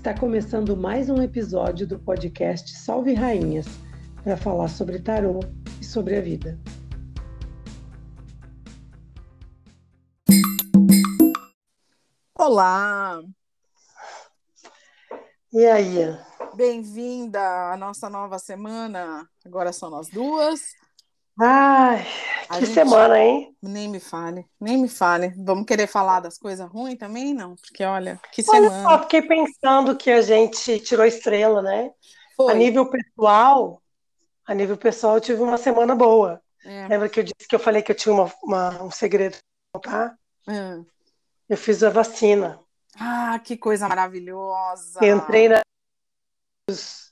Está começando mais um episódio do podcast Salve Rainhas para falar sobre tarô e sobre a vida. Olá! E aí? Bem-vinda à nossa nova semana. Agora são nós duas. Ai, A que gente- semana, hein? Nem me fale, nem me fale. Vamos querer falar das coisas ruins também? Não, porque olha, que Olha semana. só, fiquei pensando que a gente tirou estrela, né? Foi. A nível pessoal, a nível pessoal, eu tive uma semana boa. É, Lembra que eu disse que eu falei que eu tinha uma- uma- um segredo pra contar? é. Eu fiz a vacina. Ah, que coisa maravilhosa. Entrei na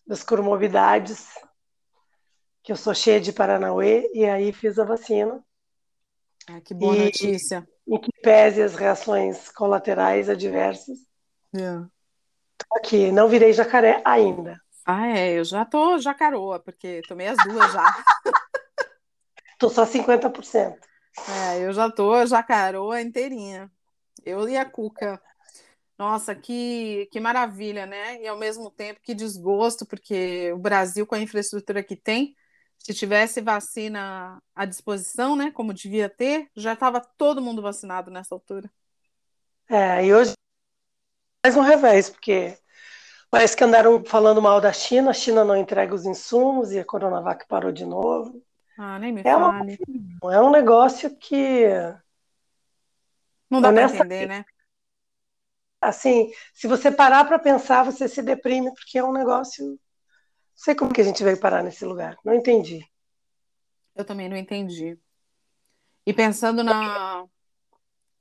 das comorbidades, que eu sou cheia de Paranauê, e aí fiz a vacina. Ah, que boa E- notícia. Em que pese as reações colaterais adversas, É. tô aqui, não virei jacaré ainda. Ah, é, eu já tô jacaroa, porque tomei as duas já. Tô só 50%. É, eu já tô jacaroa inteirinha. Eu e a Cuca. Nossa, que, que maravilha, né? E ao mesmo tempo que desgosto, porque o Brasil, com a infraestrutura que tem, se tivesse vacina à disposição, né, como devia ter, já estava todo mundo vacinado nessa altura. É, e hoje mais um revés, porque parece que andaram falando mal da China, a China não entrega os insumos e a Coronavac parou de novo. Ah, nem me É uma- fale. É um negócio que, Não dá para entender, né? assim, se você parar para pensar, você se deprime, porque é um negócio. Não sei como que a gente veio parar nesse lugar, não entendi. Eu também não entendi. E pensando na,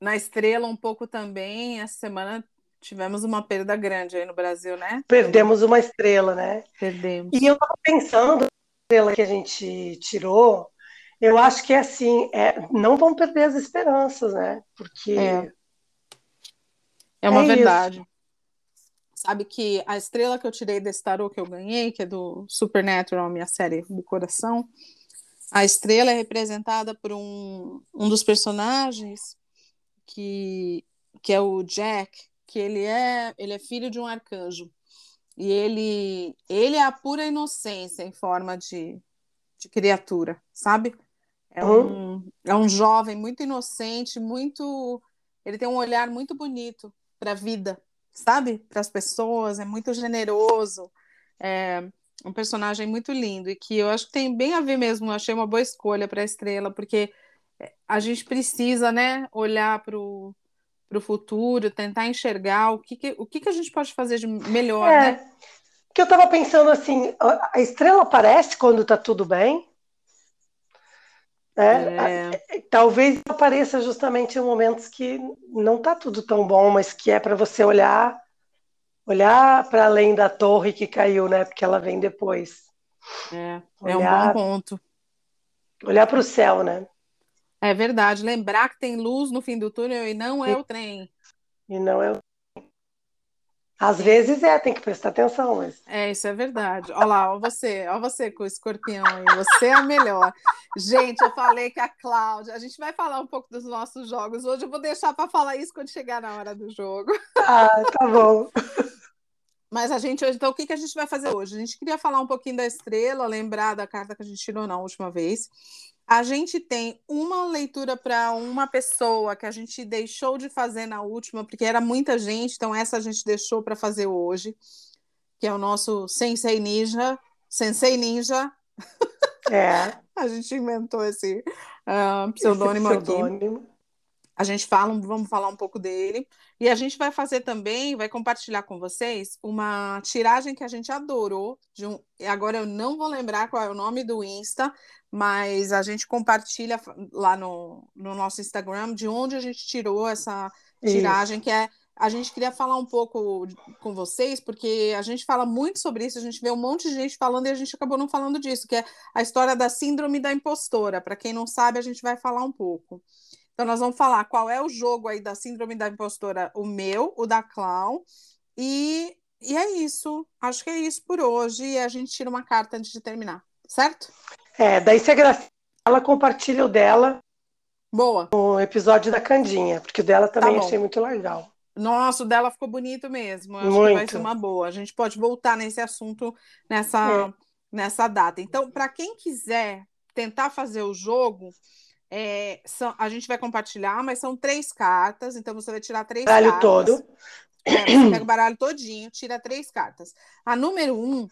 na estrela um pouco também, essa semana tivemos uma perda grande aí no Brasil, né? Perdemos uma estrela, né? Perdemos. E eu tava pensando, a estrela que a gente tirou, eu acho que é assim, é, não vão perder as esperanças, né? Porque É. É uma É isso. Sabe que a estrela que eu tirei desse tarô que eu ganhei, que é do Supernatural, minha série do coração, a estrela é representada por um, um dos personagens que, que é o Jack, que ele é, ele é filho de um arcanjo. E ele, ele é a pura inocência em forma de, de criatura, sabe? É um, é um jovem muito inocente, muito. Ele tem um olhar muito bonito para a vida, sabe? Para as pessoas, é muito generoso. É um personagem muito lindo e que eu acho que tem bem a ver mesmo. Eu achei uma boa escolha para a estrela, porque a gente precisa, né, olhar para o futuro, tentar enxergar o que, que, o que, que a gente pode fazer de melhor, é, né? que eu tava pensando assim, a a estrela aparece quando tá tudo bem, né? É, Talvez apareça justamente em momentos que não tá tudo tão bom, mas que é para você olhar, olhar para além da torre que caiu, né? Porque ela vem depois. é, é um Olhar- bom ponto. Olhar para o céu, né? É verdade, lembrar que tem luz no fim do túnel e não é o trem. E não é. Às vezes é, tem que prestar atenção, mas É, isso é verdade. Olha lá, ó você, ó você com o escorpião aí, você é a melhor. Gente, eu falei que a Cláudia, a gente vai falar um pouco dos nossos jogos. Hoje eu vou deixar para falar isso quando chegar na hora do jogo. ah, tá bom. Mas a gente hoje, então o que, que a gente vai fazer hoje? A gente queria falar um pouquinho da estrela, lembrar da carta que a gente tirou na última vez. A gente tem uma leitura para uma pessoa que a gente deixou de fazer na última, porque era muita gente, então essa a gente deixou para fazer hoje, que é o nosso Sensei Ninja, Sensei Ninja. É, A gente inventou esse ah, pseudônimo esse aqui. pseudônimo. A gente fala, vamos falar um pouco dele. E a gente vai fazer também, vai compartilhar com vocês uma tiragem que a gente adorou. De um, agora eu não vou lembrar qual é o nome do Insta, mas a gente compartilha lá no, no nosso Instagram de onde a gente tirou essa tiragem, que é a gente queria falar um pouco com vocês, porque a gente fala muito sobre isso, a gente vê um monte de gente falando e a gente acabou não falando disso, que é a história da síndrome da impostora. Para quem não sabe, a gente vai falar um pouco. Então, nós vamos falar qual é o jogo aí da síndrome da impostora, o meu, o da Clau, e, e é isso. Acho que é isso por hoje, e a gente tira uma carta antes de terminar, certo? É, daí se a Graciela ela compartilha o dela Boa. no episódio da Candinha, porque o dela também tá achei muito legal. Nossa, o dela ficou bonito mesmo. Acho Muito. que vai ser uma boa. A gente pode voltar nesse assunto nessa, é. nessa data. Então, para quem quiser tentar fazer o jogo, é, são, a gente vai compartilhar, mas são três cartas, então você vai tirar três baralho cartas. todo. É, você pega o baralho todinho, tira três cartas. A número um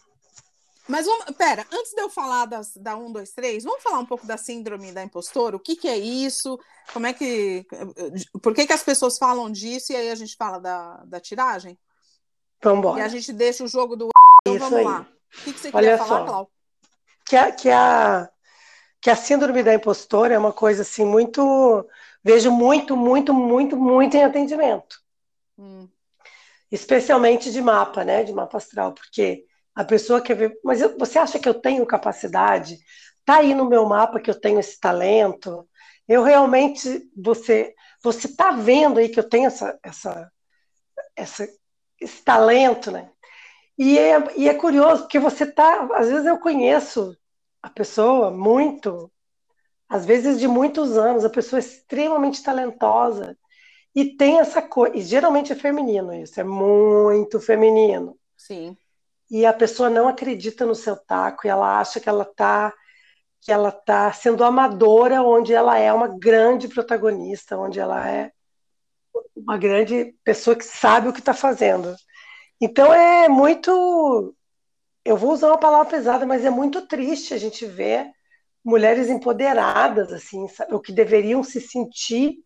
mas vamos, pera, antes de eu falar das, da 1, 2, 3, vamos falar um pouco da síndrome da impostora? O que, que é isso? Como é que. Por que, que as pessoas falam disso e aí a gente fala da, da tiragem? Vamos embora. E a gente deixa o jogo do. Então isso vamos aí. lá. O que, que você Olha queria falar, Cláudio? Que a, que, a, que a síndrome da impostora é uma coisa assim muito. Vejo muito, muito, muito, muito em atendimento. Hum. Especialmente de mapa, né? De mapa astral, porque a pessoa quer ver, mas eu, você acha que eu tenho capacidade? Tá aí no meu mapa que eu tenho esse talento? Eu realmente, você, você tá vendo aí que eu tenho essa, essa, essa esse talento, né? E é, e é curioso porque você tá, às vezes eu conheço a pessoa muito, às vezes de muitos anos, a pessoa é extremamente talentosa e tem essa coisa, e geralmente é feminino isso, é muito feminino. Sim e a pessoa não acredita no seu taco e ela acha que ela está que ela tá sendo amadora onde ela é uma grande protagonista, onde ela é uma grande pessoa que sabe o que está fazendo. Então é muito, eu vou usar uma palavra pesada, mas é muito triste a gente ver mulheres empoderadas assim, sabe? o que deveriam se sentir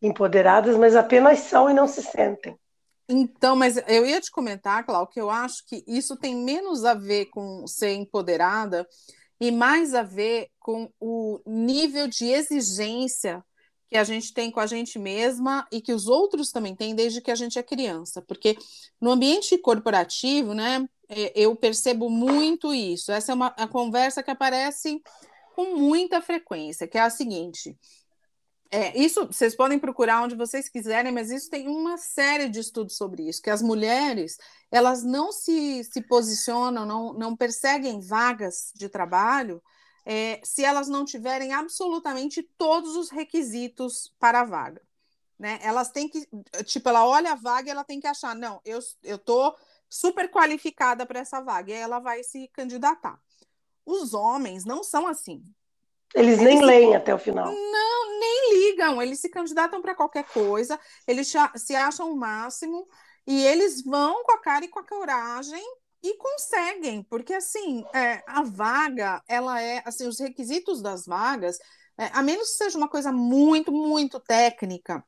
empoderadas, mas apenas são e não se sentem. Então, mas eu ia te comentar, Cláudio, que eu acho que isso tem menos a ver com ser empoderada e mais a ver com o nível de exigência que a gente tem com a gente mesma e que os outros também têm desde que a gente é criança. Porque no ambiente corporativo, né, é, eu percebo muito isso. Essa é uma a conversa que aparece com muita frequência, que é a seguinte: é, isso vocês podem procurar onde vocês quiserem, mas isso tem uma série de estudos sobre isso, que as mulheres elas não se, se posicionam, não, não perseguem vagas de trabalho é, se elas não tiverem absolutamente todos os requisitos para a vaga. Né? Elas têm que, tipo, ela olha a vaga e ela tem que achar, não, eu, tô super qualificada para essa vaga, e aí ela vai se candidatar. Os homens não são assim. Eles, eles nem leem até o final. Não, nem ligam. Eles se candidatam para qualquer coisa, eles se acham o máximo e eles vão com a cara e com a coragem e conseguem, porque assim, é, a vaga, ela é, assim, os requisitos das vagas, é, a menos que seja uma coisa muito, muito técnica,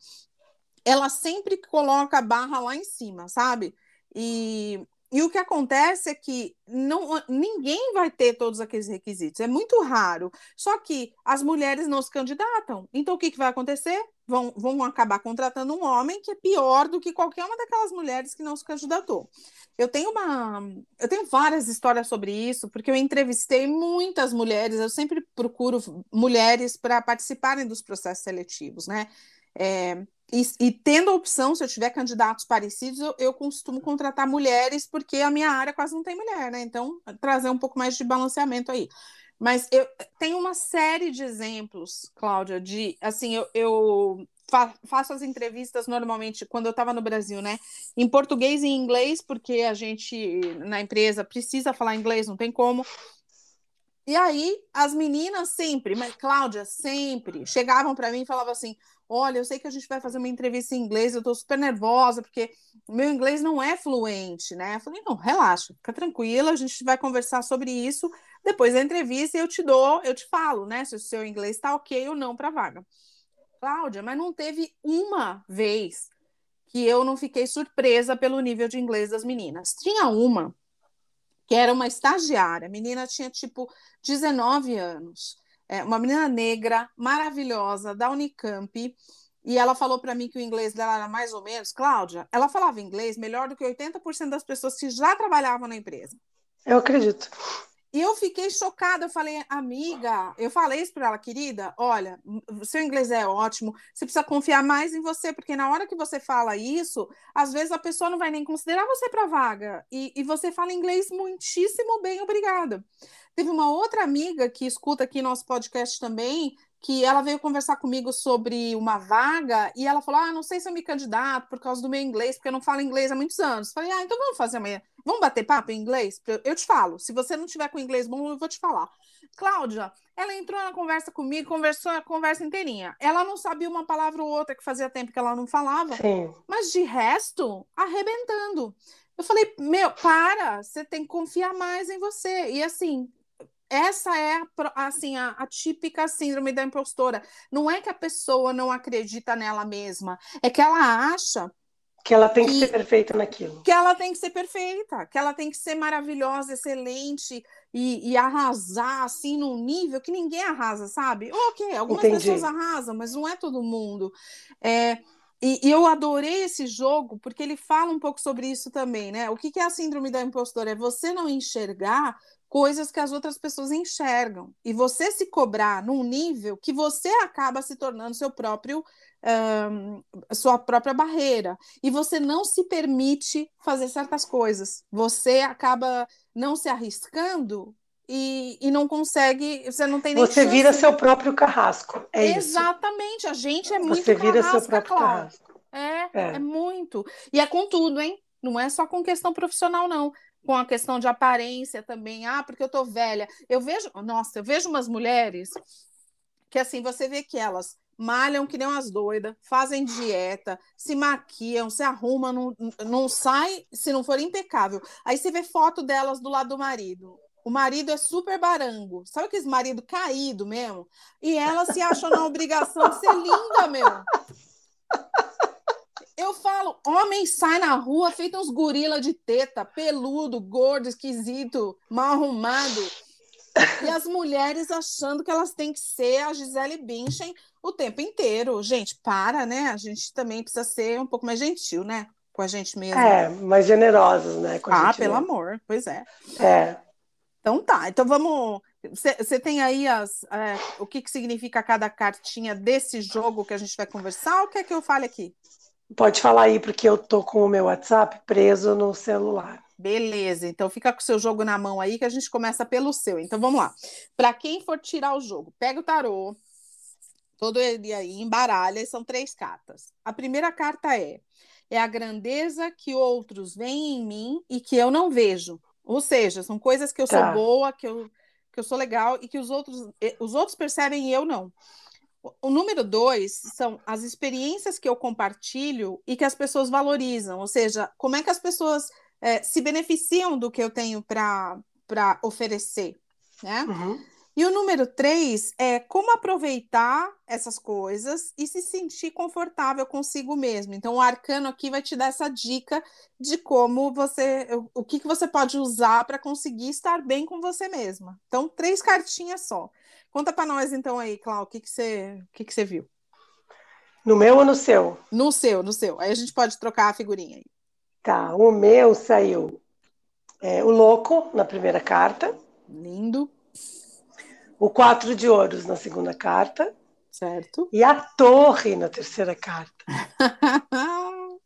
ela sempre coloca a barra lá em cima, sabe? E e o que acontece é que não, ninguém vai ter todos aqueles requisitos, é muito raro. Só que as mulheres não se candidatam. Então, o que, que vai acontecer? Vão, vão acabar contratando um homem que é pior do que qualquer uma daquelas mulheres que não se candidatou. Eu tenho uma. Eu tenho várias histórias sobre isso, porque eu entrevistei muitas mulheres, eu sempre procuro mulheres para participarem dos processos seletivos, né? É, e, e, tendo a opção, se eu tiver candidatos parecidos, eu, eu, costumo contratar mulheres, porque a minha área quase não tem mulher, né? Então, trazer um pouco mais de balanceamento aí. Mas eu tenho uma série de exemplos, Cláudia, de assim, eu, eu fa faço as entrevistas normalmente quando eu estava no Brasil, né? Em português e em inglês, porque a gente na empresa precisa falar inglês, não tem como. E aí, as meninas sempre, mas Cláudia, sempre, chegavam para mim e falavam assim: Olha, eu sei que a gente vai fazer uma entrevista em inglês, eu estou super nervosa, porque o meu inglês não é fluente, né? Eu falei, não, relaxa, fica tranquila, a gente vai conversar sobre isso depois da entrevista eu te dou, eu te falo, né? Se o seu inglês está ok ou não para vaga. Cláudia, mas não teve uma vez que eu não fiquei surpresa pelo nível de inglês das meninas. Tinha uma que era uma estagiária, a menina tinha tipo 19 anos é, uma menina negra, maravilhosa, da Unicamp, e ela falou para mim que o inglês dela era mais ou menos, Cláudia, ela falava inglês melhor do que 80% das pessoas que já trabalhavam na empresa. Eu acredito. E eu fiquei chocada. Eu falei, amiga, eu falei isso para ela, querida. Olha, seu inglês é ótimo. Você precisa confiar mais em você, porque na hora que você fala isso, às vezes a pessoa não vai nem considerar você para vaga. E, e você fala inglês muitíssimo bem, obrigada. Teve uma outra amiga que escuta aqui nosso podcast também, que ela veio conversar comigo sobre uma vaga e ela falou: Ah, não sei se eu me candidato por causa do meu inglês, porque eu não falo inglês há muitos anos. Falei: Ah, então vamos fazer amanhã. Vamos bater papo em inglês? Eu te falo. Se você não tiver com inglês bom, eu vou te falar. Cláudia, ela entrou na conversa comigo, conversou a conversa inteirinha. Ela não sabia uma palavra ou outra que fazia tempo que ela não falava, Sim. mas de resto, arrebentando. Eu falei, meu, para, você tem que confiar mais em você. E assim, essa é assim a, a, típica síndrome da impostora. Não é que a pessoa não acredita nela mesma, é que ela acha que ela tem que, que, ser perfeita naquilo. Que ela tem que ser perfeita, que ela tem que ser maravilhosa, excelente e, e arrasar assim num nível que ninguém arrasa, sabe? Ok, algumas Entendi. pessoas arrasam, mas não é todo mundo. É, e, e, eu adorei esse jogo porque ele fala um pouco sobre isso também, né? O que, que é a síndrome da impostora? É você não enxergar coisas que as outras pessoas enxergam. E você se cobrar num nível que você acaba se tornando seu próprio um, sua própria barreira. E você não se permite fazer certas coisas. Você acaba não se arriscando e, e não consegue você não tem nem você vira seu próprio carrasco é exatamente isso. a gente é muito você vira seu próprio carrasco. É, é. é muito. E é com tudo hein? Não é só com questão profissional não com a questão de aparência também. Ah, porque eu tô velha. Eu vejo, nossa, eu vejo umas mulheres que assim, você vê que elas malham que nem umas doidas, fazem dieta, se maquiam, se arrumam, não, não sai se não for impecável. Aí você vê foto delas do lado do marido. O marido é super barango. Sabe aqueles marido caído mesmo? E elas se acham na obrigação de ser linda, meu. Eu falo, homem sai na rua feito uns gorila de teta, peludo, gordo, esquisito, mal arrumado. E as mulheres achando que elas têm que ser a Gisele Bündchen o tempo inteiro. Gente, para, né? A gente também precisa ser um pouco mais gentil, né? Com a gente mesmo. É, mais generosos, né? ah, pelo mesmo. amor, pois é. É. Então tá, então vamos. Você tem aí as, é, o que, que significa cada cartinha desse jogo que a gente vai conversar ou quer que eu fale aqui? Pode falar aí, porque eu tô com o meu WhatsApp preso no celular. Beleza, então fica com o seu jogo na mão aí que a gente começa pelo seu. Então vamos lá. Para quem for tirar o jogo, pega o tarô, todo ele aí, embaralha, e são três cartas. A primeira carta é: é a grandeza que outros veem em mim e que eu não vejo. Ou seja, são coisas que eu tá. sou boa, que eu, que eu sou legal e que os outros, os outros percebem e eu não. O número dois são as experiências que eu compartilho e que as pessoas valorizam, ou seja, como é que as pessoas é, se beneficiam do que eu tenho para oferecer, né? Uhum. E o número três é como aproveitar essas coisas e se sentir confortável consigo mesmo. Então, o arcano aqui vai te dar essa dica de como você, o que, que você pode usar para conseguir estar bem com você mesma. Então, três cartinhas só. Conta para nós então aí, Clau, o que, que, você, o que, que você viu? No meu ou no seu? No seu, no seu. Aí a gente pode trocar a figurinha aí. Tá, o meu saiu é, o louco na primeira carta. Lindo. O quatro de ouros na segunda carta. Certo. E a torre na terceira carta.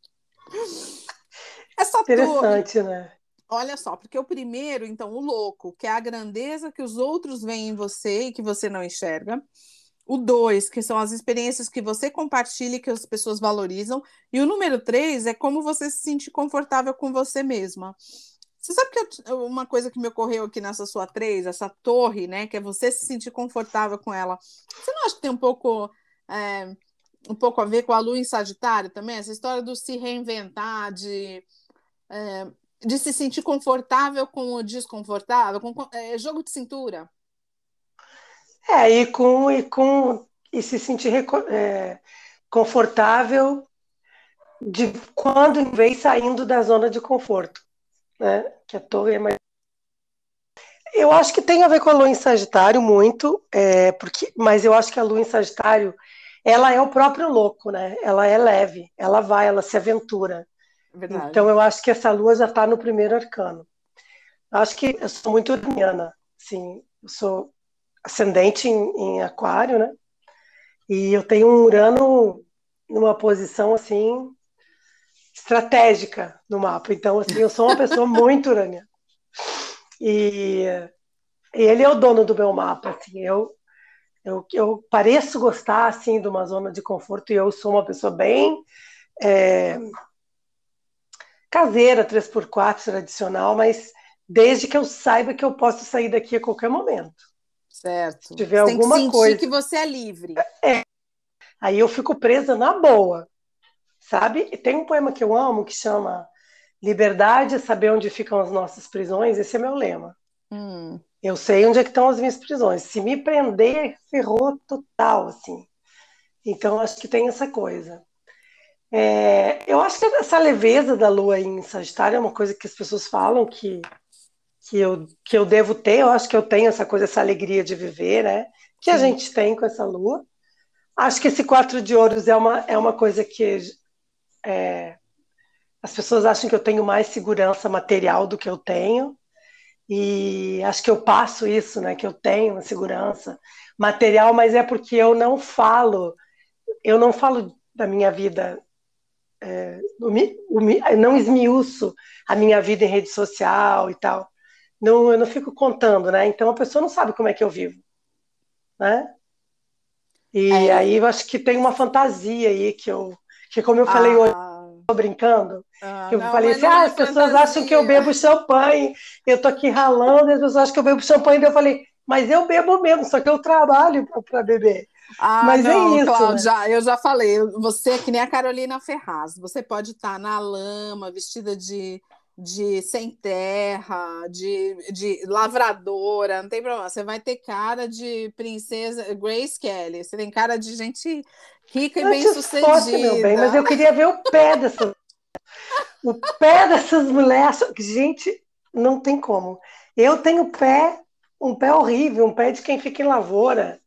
Essa Interessante, torre, né? Olha só, porque o primeiro, então, o louco, que é a grandeza que os outros veem em você e que você não enxerga. O dois, que são as experiências que você compartilha e que as pessoas valorizam. E o número três é como você se sentir confortável com você mesma. Você sabe que eu, uma coisa que me ocorreu aqui nessa sua três, essa torre, né? Que é você se sentir confortável com ela. Você não acha que tem um pouco. É, um pouco a ver com a lua em Sagitário também? Essa história do se reinventar, de. É, de se sentir confortável com o desconfortável, com, é, jogo de cintura. É, e com e com e se sentir é, confortável de quando em vez saindo da zona de conforto, né? Que a torre é mais eu acho que tem a ver com a lua em Sagitário muito, é, porque, mas eu acho que a lua em Sagitário ela é o próprio louco, né? Ela é leve, ela vai, ela se aventura. Verdade. Então eu acho que essa lua já está no primeiro arcano. Eu acho que eu sou muito uraniana, sim. Eu sou ascendente em, em aquário, né? E eu tenho um Urano numa posição assim estratégica no mapa. Então, assim, eu sou uma pessoa muito uraniana. E, e ele é o dono do meu mapa, assim. Eu eu, eu pareço gostar assim de uma zona de conforto e eu sou uma pessoa bem é, caseira, 3x4 tradicional, mas desde que eu saiba que eu posso sair daqui a qualquer momento. Certo. Se tiver você alguma tem que coisa que você é livre. É. Aí eu fico presa na boa. Sabe? E tem um poema que eu amo que chama Liberdade é saber onde ficam as nossas prisões. Esse é meu lema. Hum. Eu sei onde é que estão as minhas prisões. Se me prender, ferrou total, assim. Então, acho que tem essa coisa. É, eu acho que essa leveza da lua em Sagitário é uma coisa que as pessoas falam que, que, eu, que eu devo ter. Eu acho que eu tenho essa coisa, essa alegria de viver, né? Que a gente tem com essa lua. Acho que esse quatro de ouros é uma, é uma coisa que é, as pessoas acham que eu tenho mais segurança material do que eu tenho. E acho que eu passo isso, né? Que eu tenho uma segurança material, mas é porque eu não falo, eu não falo da minha vida, é, não esmiuço a minha vida em rede social e tal. Não, eu não fico contando, né? Então a pessoa não sabe como é que eu vivo, né? E é. aí eu acho que tem uma fantasia aí que eu, que como eu falei ah. hoje tô brincando. Ah, eu não, falei assim, ah, as pessoas acham que eu bebo champanhe, eu tô aqui ralando, as pessoas acham que eu bebo champanhe, e eu falei, mas eu bebo mesmo, só que eu trabalho para beber. Ah, mas é não, é isso. Cláudia, né? eu já falei, você é que nem a Carolina Ferraz, você pode estar na lama, vestida de, de sem terra, de, de lavradora, não tem problema. Você vai ter cara de princesa Grace Kelly, você tem cara de gente rica e bem sucedida. meu bem, mas eu queria ver o pé dessas. o pé dessas mulheres. Gente, não tem como. Eu tenho pé, um pé horrível, um pé de quem fica em lavoura.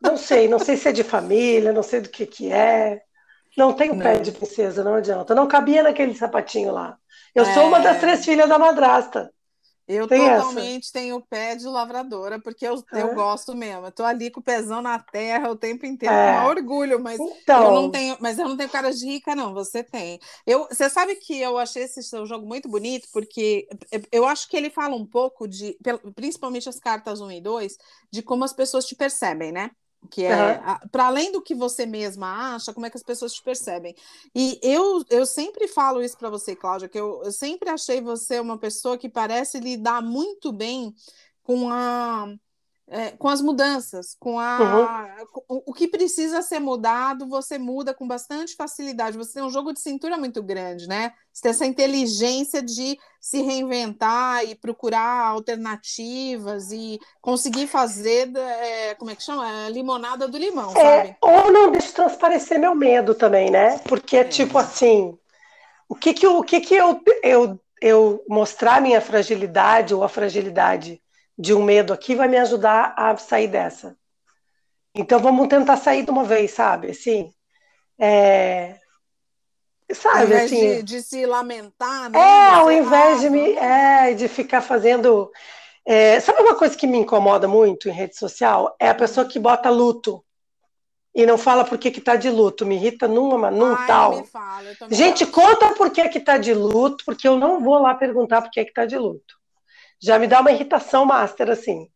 Não sei, não sei se é de família, não sei do que que é. Não tenho não. pé de princesa, não adianta. Não cabia naquele sapatinho lá. Eu é... sou uma das é. três filhas da madrasta. Eu Tem totalmente essa. tenho o pé de lavradora, porque eu, é. eu gosto mesmo. Eu tô ali com o pezão na terra o tempo inteiro, é. com orgulho, mas então... eu não tenho, mas eu não tenho cara de rica, não. Você tem. Eu, você sabe que eu achei esse seu jogo muito bonito, porque eu acho que ele fala um pouco de, principalmente as cartas 1 e 2, de como as pessoas te percebem, né? Que é uhum. para além do que você mesma acha, como é que as pessoas te percebem. E eu, eu sempre falo isso para você, Cláudia, que eu, eu sempre achei você uma pessoa que parece lidar muito bem com a é, com as mudanças, com a uhum. com, o que precisa ser mudado, você muda com bastante facilidade. Você tem um jogo de cintura muito grande, né? Você tem essa inteligência de se reinventar e procurar alternativas e conseguir fazer, é, como é que chama? É, limonada do limão, é, sabe? Ou não deixa transparecer meu medo também, né? Porque é tipo assim, o que que, o que, que eu, eu, eu mostrar minha fragilidade ou a fragilidade de um medo aqui vai me ajudar a sair dessa. Então vamos tentar sair de uma vez, sabe? Assim, é... sabe, ao invés assim, de, de, se lamentar, né? É, ao invés de me, é, de ficar fazendo, é... sabe uma coisa que me incomoda muito em rede social é a pessoa que bota luto e não fala por que que tá de luto, me irrita numa, num Ai, tal. Fala, Gente, conta por que que tá de luto, porque eu não vou lá perguntar por que que tá de luto já me dá uma irritação master, assim.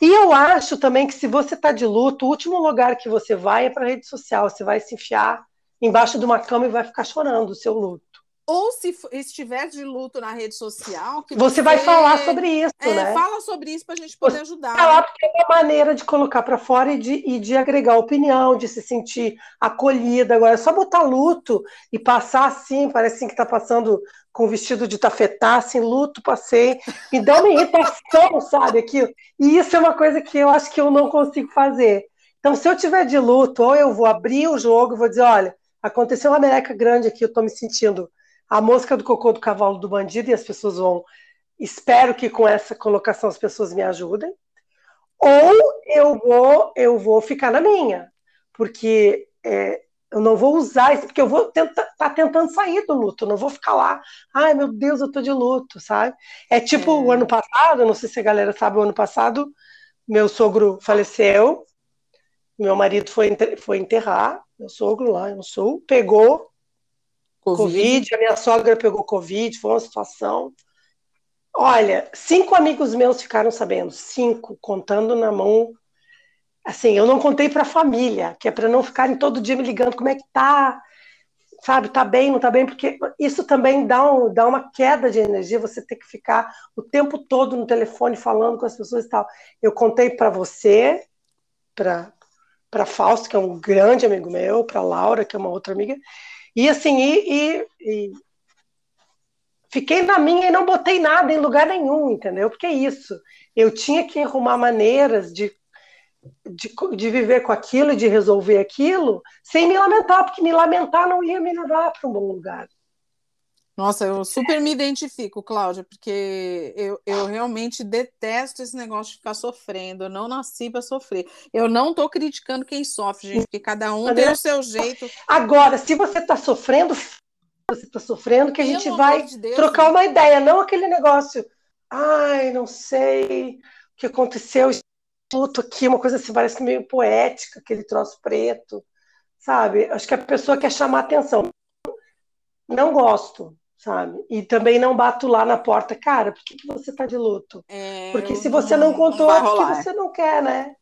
E eu acho também que se você está de luto, o último lugar que você vai é para a rede social. Você vai se enfiar embaixo de uma cama e vai ficar chorando o seu luto ou se estiver de luto na rede social, que você, você vai falar sobre isso, é, né? Fala sobre isso para a gente poder ajudar. Falar porque é uma maneira de colocar para fora e de, e de agregar opinião, de se sentir acolhida. Agora, é só botar luto e passar assim, parece assim que está passando com vestido de tafetá, assim, luto, passei, me dá uma irritação, sabe, aquilo. E isso é uma coisa que eu acho que eu não consigo fazer. Então, se eu tiver de luto, ou eu vou abrir o jogo vou dizer, olha, aconteceu uma meleca grande aqui, eu estou me sentindo a mosca do cocô do cavalo do bandido e as pessoas vão. Espero que com essa colocação as pessoas me ajudem. Ou eu vou, eu vou ficar na minha. porque é, eu não vou usar isso, porque eu vou estar tá tentando sair do luto, não vou ficar lá, ai meu Deus, eu tô de luto, sabe? É tipo é. o ano passado, não sei se a galera sabe, o ano passado, meu sogro faleceu, meu marido foi, foi enterrar, meu sogro lá no sul, pegou COVID. COVID, a minha sogra pegou Covid, foi uma situação. Olha, cinco amigos meus ficaram sabendo, cinco, contando na mão. Assim, eu não contei para a família, que é para não ficarem todo dia me ligando como é que tá, sabe, tá bem, não tá bem, porque isso também dá, um, dá uma queda de energia, você ter que ficar o tempo todo no telefone falando com as pessoas e tal. Eu contei para você, para para Fausto, que é um grande amigo meu, para Laura, que é uma outra amiga, e assim, e, e, e, fiquei na minha e não botei nada em lugar nenhum, entendeu? Porque é isso. Eu tinha que arrumar maneiras de, de, de viver com aquilo e de resolver aquilo sem me lamentar, porque me lamentar não ia me levar para um bom lugar. Nossa, eu super me identifico, Cláudia, porque eu, eu realmente detesto esse negócio de ficar sofrendo. Eu não nasci para sofrer. Eu não estou criticando quem sofre, gente, porque cada um tem o seu jeito. Agora, se você está sofrendo, você está sofrendo, que a gente vai de Deus, trocar uma ideia, não aquele negócio. Ai, não sei o que aconteceu, tudo aqui, uma coisa assim, parece meio poética, aquele troço preto, sabe? Acho que a pessoa quer chamar atenção. Não gosto sabe? E também não bato lá na porta, cara, por que, que você tá de luto? É, porque se você não contou, não é porque você não quer, né?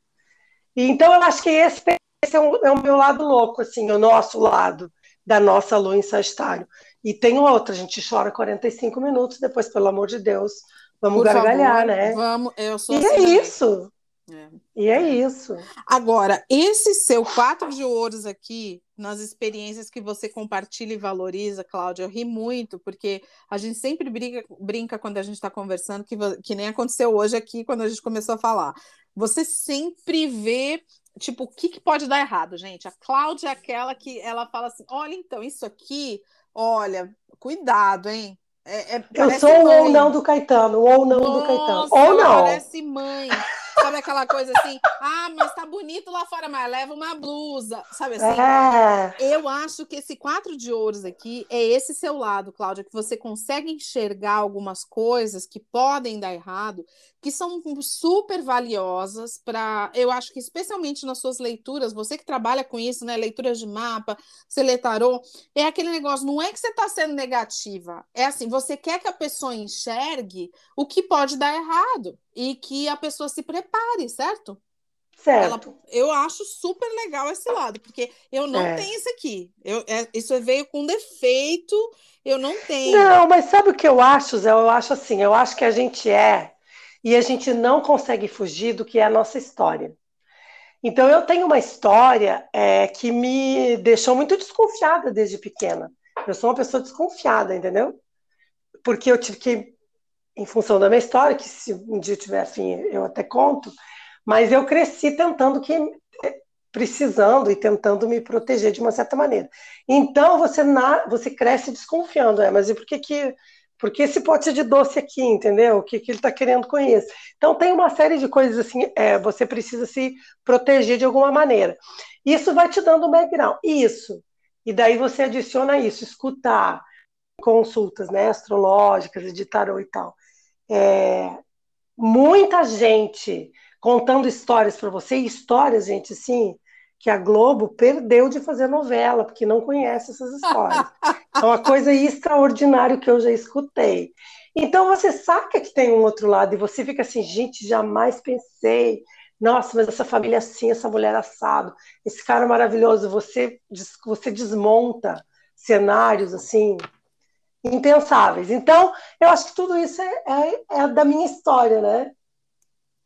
E, então eu acho que esse, esse é, um, é, o meu lado louco, assim, o nosso lado da nossa lua em Sagitário. E tem outra, a gente chora 45 minutos, depois, pelo amor de Deus, vamos Por gargalhar, favor, né? Vamos, eu sou E é assim, é isso. É. E é isso. Agora, esse seu quatro de ouros aqui, nas experiências que você compartilha e valoriza, Cláudia, eu ri muito, porque a gente sempre brinca, brinca quando a gente está conversando, que, que nem aconteceu hoje aqui, quando a gente começou a falar. Você sempre vê tipo, o que, que, pode dar errado, gente? A Cláudia é aquela que ela fala assim: olha, então, isso aqui, olha, cuidado, hein? É, é, eu sou o ou não do Caetano, o ou não Nossa, do Caetano. Ou não. Parece mãe. Sabe aquela coisa assim? Ah, mas tá bonito lá fora, mas leva uma blusa. Sabe assim? É. Eu acho que esse quatro de ouros aqui é esse seu lado, Cláudia, que você consegue enxergar algumas coisas que podem dar errado, que são super valiosas para. Eu acho que, especialmente nas suas leituras, você que trabalha com isso, né? Leituras de mapa, você lê tarô, é aquele negócio, não é que você está sendo negativa, é assim, você quer que a pessoa enxergue o que pode dar errado e que a pessoa se prepare, certo? Certo. Ela, eu acho super legal esse lado, porque eu não é. tenho isso aqui. Eu, é, isso veio com defeito, eu não tenho. Não, mas sabe o que eu acho, Zé? Eu acho assim, eu acho que a gente é e a gente não consegue fugir do que é a nossa história. Então, eu tenho uma história é, que me deixou muito desconfiada desde pequena. Eu sou uma pessoa desconfiada, entendeu? Porque eu tive que, em função da minha história, que se um dia eu tiver afim, eu até conto, mas eu cresci tentando que precisando e tentando me proteger de uma certa maneira. Então você na, você cresce desconfiando, é, mas e por que que porque esse pote de doce aqui, entendeu? O que, que ele está querendo com isso? Então, tem uma série de coisas assim, é, você precisa se proteger de alguma maneira. Isso vai te dando um background. Isso. E daí você adiciona isso, escutar consultas né, astrológicas, de tarô e tal. É, muita gente contando histórias para você, histórias, gente, assim, que a Globo perdeu de fazer novela, porque não conhece essas histórias. É uma coisa extraordinária que eu já escutei. Então você saca que tem um outro lado e você fica assim, gente, jamais pensei. Nossa, mas essa família é assim, essa mulher assado, esse cara maravilhoso. Você, você desmonta cenários assim impensáveis. Então, eu acho que tudo isso é, é, é da minha história, né?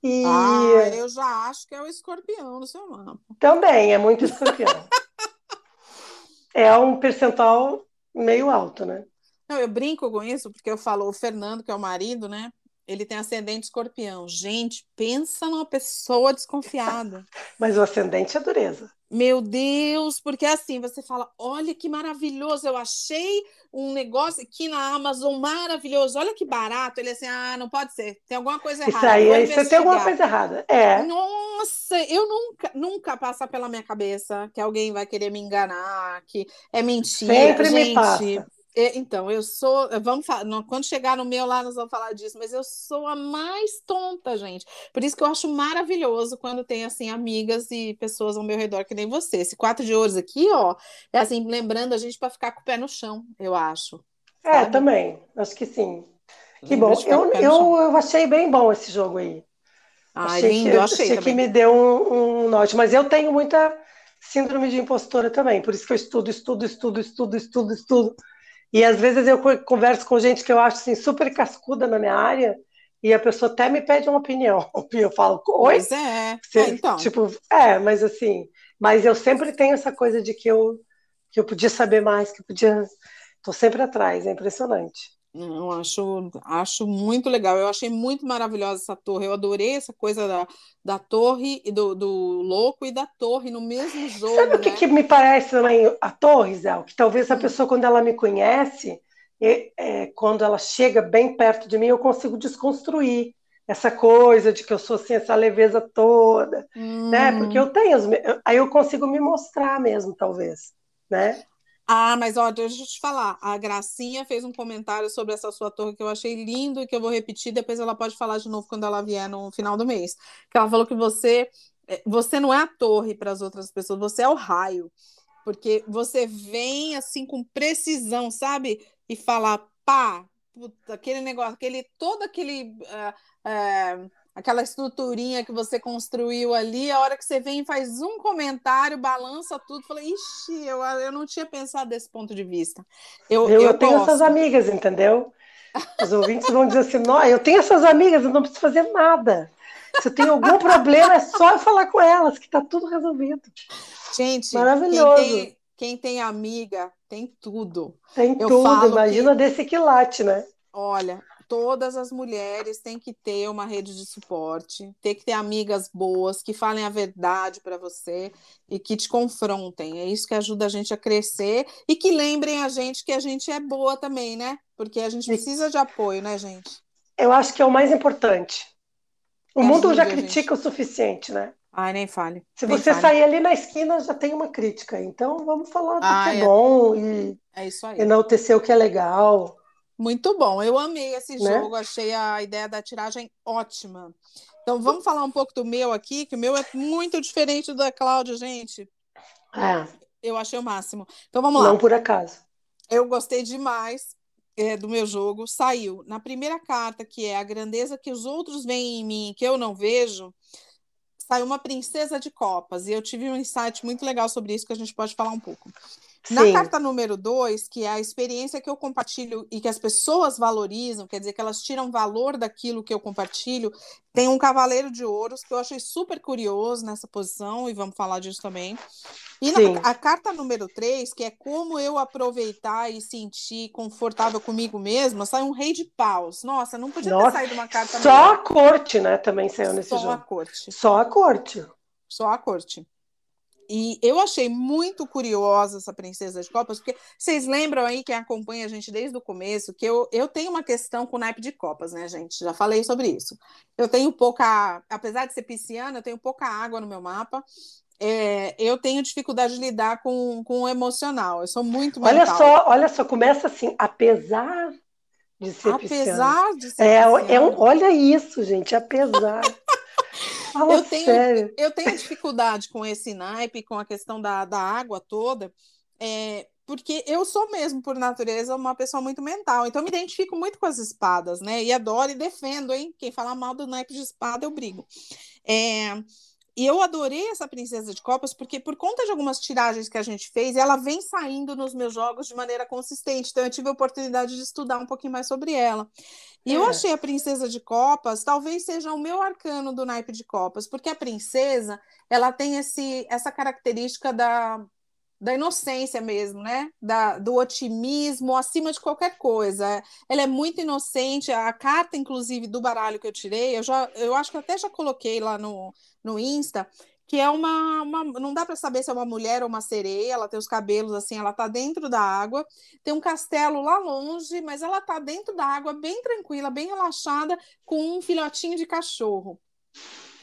E... Ah, eu já acho que é o escorpião no seu mapa. Também, é muito escorpião. é um percentual meio alto, né? Não, eu brinco com isso, porque eu falo, o Fernando, que é o marido, né? Ele tem ascendente escorpião. Gente, pensa numa pessoa desconfiada. Mas o ascendente é dureza. Meu Deus, porque assim você fala: olha que maravilhoso, eu achei um negócio aqui na Amazon maravilhoso, olha que barato. Ele assim: ah, não pode ser, tem alguma coisa errada. Isso aí, aí você tem alguma coisa errada. É. Nossa, eu nunca, nunca passa pela minha cabeça que alguém vai querer me enganar, que é mentira. Sempre Gente, me passa. É, então, eu sou. Vamos falar, quando chegar no meu lá, nós vamos falar disso, mas eu sou a mais tonta, gente. Por isso que eu acho maravilhoso quando tem assim amigas e pessoas ao meu redor que nem você. Esse quatro de ouros aqui, ó, é assim, lembrando a gente para ficar com o pé no chão, eu acho. É, sabe? também. Acho que sim. Que bom. Eu, eu, eu achei bem bom esse jogo aí. Achei lindo, que, eu achei, achei que me deu um, um norte, mas eu tenho muita síndrome de impostora também, por isso que eu estudo, estudo, estudo, estudo, estudo, estudo e às vezes eu converso com gente que eu acho assim, super cascuda na minha área, e a pessoa até me pede uma opinião. E eu falo, oi? Pois é. Você, é então. Tipo, é, mas assim, mas eu sempre tenho essa coisa de que eu, que eu podia saber mais, que eu podia. Tô sempre atrás, é impressionante. Eu acho, acho muito legal. Eu achei muito maravilhosa essa torre. Eu adorei essa coisa da, da torre e do, do louco e da torre no mesmo jogo. Sabe o que, né? que me parece também a torre, Zé? Que talvez a hum. pessoa, quando ela me conhece, e, é, quando ela chega bem perto de mim, eu consigo desconstruir essa coisa de que eu sou assim, essa leveza toda, hum. né? Porque eu tenho, aí eu consigo me mostrar mesmo, talvez, né? Ah, mas ó, deixa eu te falar. A Gracinha fez um comentário sobre essa sua torre que eu achei lindo e que eu vou repetir, depois ela pode falar de novo quando ela vier no final do mês. Que ela falou que você eh, você não é a torre para as outras pessoas, você é o raio. Porque você vem assim com precisão, sabe? E fala, pá, puta, aquele negócio, aquele todo aquele uh, uh, aquela estruturinha que você construiu ali, a hora que você vem e faz um comentário, balança tudo, falei, ixi, eu, eu não tinha pensado desse ponto de vista. Eu, eu, eu tenho essas amigas, entendeu? Os ouvintes vão dizer assim, não, eu tenho essas amigas, eu não preciso fazer nada. Se eu tenho algum problema, é só eu falar com elas, que está tudo resolvido. Gente, maravilhoso. Quem tem, quem tem amiga tem tudo. Tem eu tudo, imagina que... desse quilate, né? Olha, todas as mulheres têm que ter uma rede de suporte, ter que ter amigas boas que falem a verdade para você e que te confrontem. É isso que ajuda a gente a crescer e que lembrem a gente que a gente é boa também, né? Porque a gente precisa de apoio, né, gente? Eu acho que é o mais importante. O que mundo já critica o suficiente, né? Ai, nem fale. Se nem você fale. sair ali na esquina, já tem uma crítica. Então, vamos falar do ah, que é, é bom e é enaltecer o que é legal. Muito bom, eu amei esse né? jogo, achei a ideia da tiragem ótima. Então vamos falar um pouco do meu aqui, que o meu é muito diferente do da Cláudia, gente. É. Eu achei o máximo. Então vamos lá. Não por acaso. Eu gostei demais é, do meu jogo. Saiu na primeira carta, que é a grandeza que os outros veem em mim, que eu não vejo. Saiu uma princesa de copas. E eu tive um insight muito legal sobre isso que a gente pode falar um pouco. Na Sim. carta número dois, que é a experiência que eu compartilho e que as pessoas valorizam, quer dizer, que elas tiram valor daquilo que eu compartilho, tem um cavaleiro de ouros que eu achei super curioso nessa posição, e vamos falar disso também. E na, a carta número 3, que é como eu aproveitar e sentir confortável comigo mesma, sai um rei de paus. Nossa, não podia Nossa, ter saído uma carta Só melhor. a corte, né? Também saiu nesse só jogo. Só a corte. Só a corte. Só a corte. E eu achei muito curiosa essa Princesa de Copas, porque vocês lembram aí, quem acompanha a gente desde o começo, que eu, eu tenho uma questão com o naipe de copas, né, gente? Já falei sobre isso. Eu tenho pouca, apesar de ser pisciana, eu tenho pouca água no meu mapa. É, eu tenho dificuldade de lidar com, com o emocional. Eu sou muito mental. Olha só, olha só, começa assim, apesar de ser apesar pisciana. de ser é, é um, olha isso, gente, apesar. Fala eu tenho, sério. eu tenho dificuldade com esse naipe, com a questão da, da água toda, é, porque eu sou mesmo, por natureza, uma pessoa muito mental. Então, eu me identifico muito com as espadas, né? E adoro e defendo, hein? Quem falar mal do naipe de espada, eu brigo. É, e eu adorei essa Princesa de Copas, porque por conta de algumas tiragens que a gente fez, ela vem saindo nos meus jogos de maneira consistente. Então, eu tive a oportunidade de estudar um pouquinho mais sobre ela. E é. eu achei a Princesa de Copas, talvez seja o meu arcano do naipe de Copas, porque a princesa, ela tem esse, essa característica da, da inocência mesmo, né? Da, do otimismo acima de qualquer coisa. Ela é muito inocente. A carta, inclusive, do baralho que eu tirei, eu já, eu acho que até já coloquei lá no, no Insta, que é uma, uma não dá para saber se é uma mulher ou uma sereia. Ela tem os cabelos assim, ela tá dentro da água. Tem um castelo lá longe, mas ela tá dentro da água, bem tranquila, bem relaxada, com um filhotinho de cachorro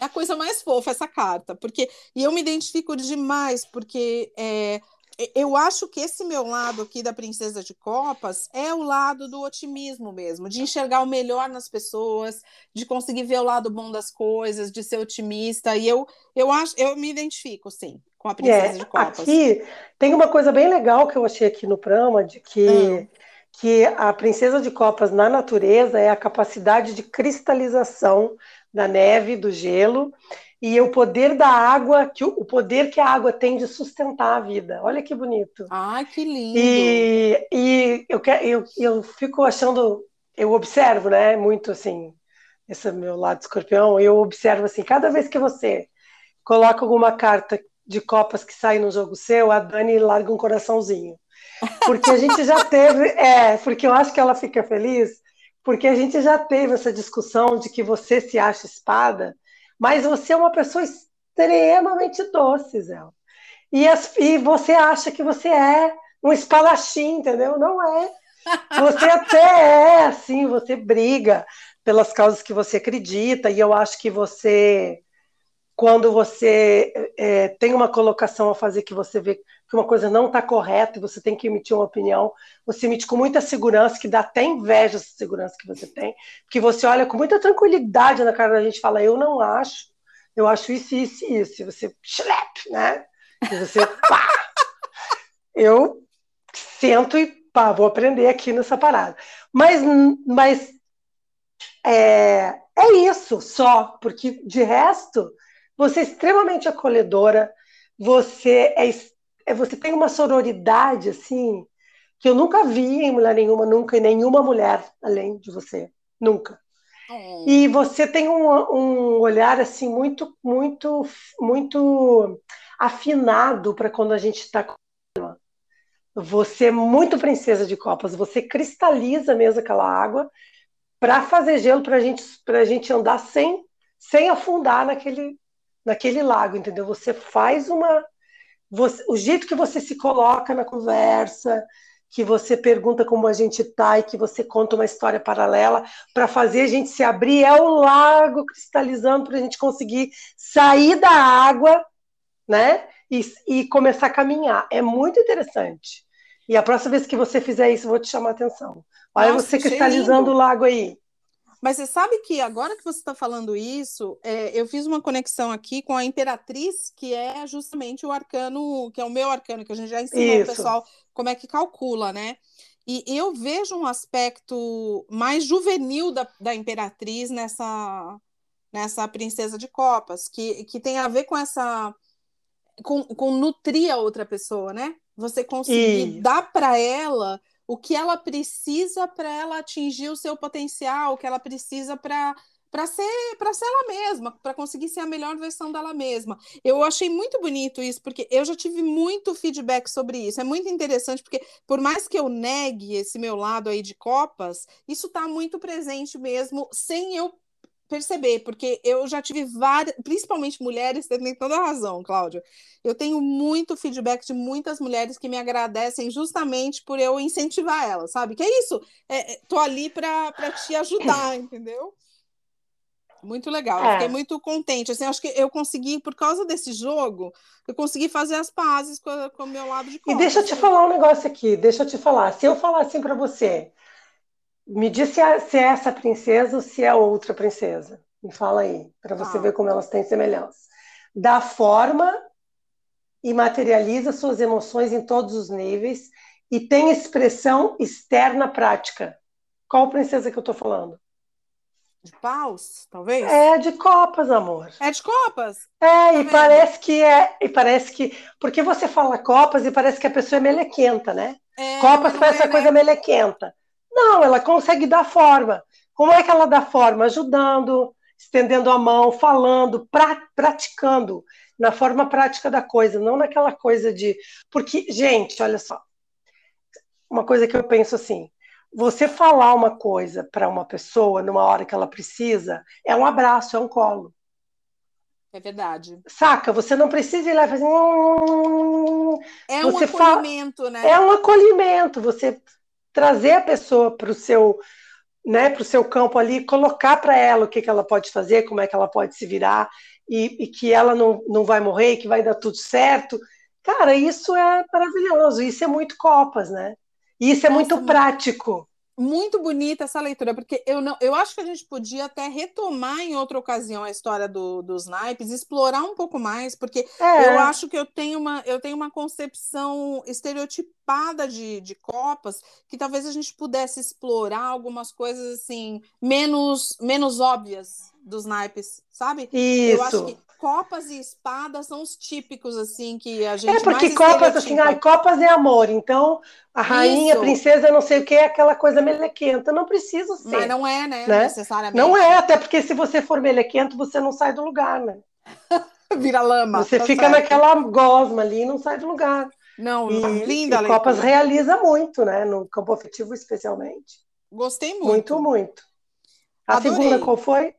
é a coisa mais fofa essa carta, porque e eu me identifico demais, porque é, eu acho que esse meu lado aqui da Princesa de Copas é o lado do otimismo mesmo, de enxergar o melhor nas pessoas, de conseguir ver o lado bom das coisas, de ser otimista. E eu, eu acho, eu me identifico, sim, com a Princesa é, de Copas. Aqui tem uma coisa bem legal que eu achei aqui no Prama, de que. Ah. Que a princesa de copas na natureza é a capacidade de cristalização da neve, do gelo, e o poder da água, que o poder que a água tem de sustentar a vida. Olha que bonito. Ah, que lindo. E, e eu, eu, eu fico achando, eu observo, né, muito assim, esse é meu lado escorpião, eu observo assim, cada vez que você coloca alguma carta de copas que sai no jogo seu, a Dani larga um coraçãozinho. Porque a gente já teve, é, porque eu acho que ela fica feliz porque a gente já teve essa discussão de que você se acha espada, mas você é uma pessoa extremamente doce, Zé. E, as, e você acha que você é um espadachim, entendeu? Não é. Você até é, assim, você briga pelas causas que você acredita, e eu acho que você, quando você é, tem uma colocação a fazer que você vê que uma coisa não está correta e você tem que emitir uma opinião, você emite com muita segurança, que dá até inveja essa segurança que você tem, que você olha com muita tranquilidade na cara da gente e fala, eu não acho, eu acho isso, isso e isso, e você schlep, né? E você pá! Eu sento e pá, vou aprender aqui nessa parada. Mas, mas é, é isso só, porque de resto, você é extremamente acolhedora, você é, você tem uma sororidade assim que eu nunca vi em mulher nenhuma, nunca em nenhuma mulher além de você, nunca. É. E você tem um, um, olhar assim muito, muito, muito afinado para quando a gente está você é muito princesa de copas, você cristaliza mesmo aquela água para fazer gelo para gente, a gente andar sem, sem afundar naquele, naquele lago, entendeu? Você faz uma, você, o jeito que você se coloca na conversa, que você pergunta como a gente está e que você conta uma história paralela para fazer a gente se abrir é o lago cristalizando para a gente conseguir sair da água, né? E, e, começar a caminhar. É muito interessante. E a próxima vez que você fizer isso, vou te chamar a atenção. Olha Nossa, você cristalizando o lago aí. Mas você sabe que agora que você está falando isso, é, eu fiz uma conexão aqui com a Imperatriz, que é justamente o arcano, que é o meu arcano, que a gente já ensinou o pessoal como é que calcula, né? E eu vejo um aspecto mais juvenil da, da Imperatriz nessa, nessa Princesa de Copas, que, que tem a ver com essa. com, com nutrir a outra pessoa, né? Você conseguir dar para ela o que ela precisa para ela atingir o seu potencial, o que ela precisa para para ser para ser ela mesma, para conseguir ser a melhor versão dela mesma. Eu achei muito bonito isso, porque eu já tive muito feedback sobre isso. É muito interessante porque por mais que eu negue esse meu lado aí de copas, isso está muito presente mesmo, sem eu perceber, porque eu já tive várias, principalmente mulheres, você tem toda a razão, Cláudia. Eu tenho muito feedback de muitas mulheres que me agradecem justamente por eu incentivar elas, sabe? Que é isso, é, é tô ali para te ajudar, entendeu? Muito legal, é. fiquei muito contente. Assim, acho que eu consegui, por causa desse jogo, eu consegui fazer as pazes com, o meu lado de E deixa eu te falar um negócio aqui, deixa eu te falar. Se eu falar assim para você, me diz se é, se é essa princesa ou se é outra princesa. Me fala aí, para você ah. ver como elas têm semelhança. Dá forma e materializa suas emoções em todos os níveis e tem expressão externa prática. Qual princesa que eu estou falando? De paus, talvez? É de copas, amor. É de copas? É, tá e vendo? parece que é, e parece que. Porque você fala copas e parece que a pessoa é melequenta, né? É, copas parece é, uma coisa melequenta. Não, ela consegue dar forma. Como é que ela dá forma? Ajudando, estendendo a mão, falando, pra, praticando. na forma prática da coisa, não naquela coisa de. Porque, gente, olha só. Uma coisa que eu penso assim: você falar uma coisa para uma pessoa numa hora que ela precisa é um abraço, é um colo. É verdade. Saca? Você não precisa ir lá e fazer. É um acolhimento, fala... né? É um acolhimento. Você trazer a pessoa para o seu, né, para o seu campo ali, colocar para ela o que, que ela pode fazer, como é que ela pode se virar e, e que ela não, não vai morrer, que vai dar tudo certo. Cara, isso é maravilhoso. Isso é muito copas, né? E isso é muito prático muito bonita essa leitura, porque eu não, eu acho que a gente podia até retomar em outra ocasião a história do, dos naipes, explorar um pouco mais, porque é. eu acho que eu tenho uma, eu tenho uma concepção estereotipada de, de copas, que talvez a gente pudesse explorar algumas coisas assim menos menos óbvias dos naipes, sabe? Isso. Eu acho que copas e espadas são os típicos, assim, que a gente. É, porque copas, assim, ai, copas é amor. Então, a rainha, Isso. princesa, não sei o que, é aquela coisa melequenta. Não precisa ser. Mas não é, né? né? Necessariamente. Não é, até porque se você for melequento, você não sai do lugar, né? Vira lama. Você tá fica certo. naquela gosma ali e não sai do lugar. Não, e, linda e Copas realiza muito, né? No campo afetivo, especialmente. Gostei muito. Muito, muito. A Adorei. segunda qual foi?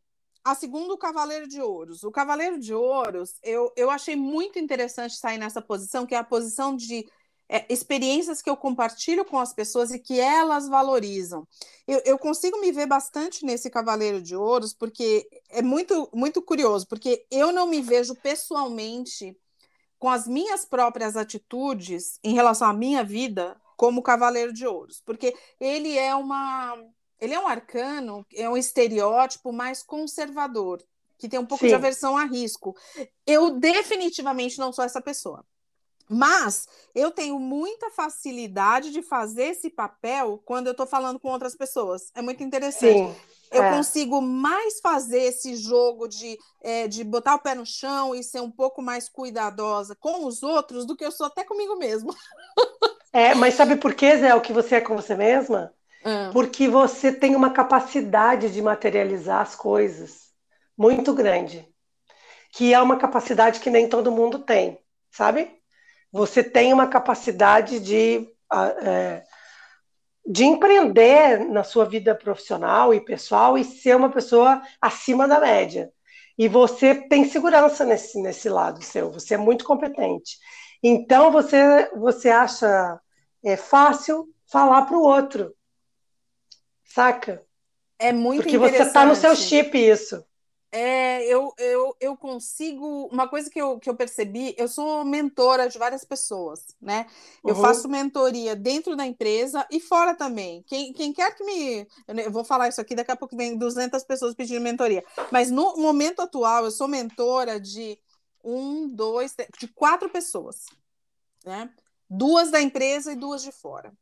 A segunda, o Cavaleiro de Ouros. O Cavaleiro de Ouros, eu, eu achei muito interessante sair nessa posição, que é a posição de é, experiências que eu compartilho com as pessoas e que elas valorizam. Eu, eu, consigo me ver bastante nesse Cavaleiro de Ouros, porque é muito, muito curioso, porque eu não me vejo pessoalmente com as minhas próprias atitudes em relação à minha vida como Cavaleiro de Ouros, porque ele é uma ele é um arcano, é um estereótipo mais conservador, que tem um pouco Sim. de aversão a risco. Eu definitivamente não sou essa pessoa. Mas eu tenho muita facilidade de fazer esse papel quando eu estou falando com outras pessoas. É muito interessante. Sim, eu é. consigo mais fazer esse jogo de, é, de botar o pé no chão e ser um pouco mais cuidadosa com os outros do que eu sou até comigo mesmo. É, mas sabe por quê, Zé, o que você é com você mesma? Ah. Porque você tem uma capacidade de materializar as coisas muito grande, que é uma capacidade que nem todo mundo tem, sabe? Você tem uma capacidade de, é, de empreender na sua vida profissional e pessoal e ser uma pessoa acima da média. E você tem segurança nesse, nesse lado seu, você é muito competente. Então você, você acha é, fácil falar para o outro Saca? É muito Porque você está no seu chip isso. É, eu, eu, eu consigo. Uma coisa que eu, que eu percebi, eu sou mentora de várias pessoas, né? Eu uhum. faço mentoria dentro da empresa e fora também. Quem, quem quer que me. Eu vou falar isso aqui, daqui a pouco vem 200 pessoas pedindo mentoria. Mas no momento atual, eu sou mentora de um, dois, de quatro pessoas, né? Duas da empresa e duas de fora.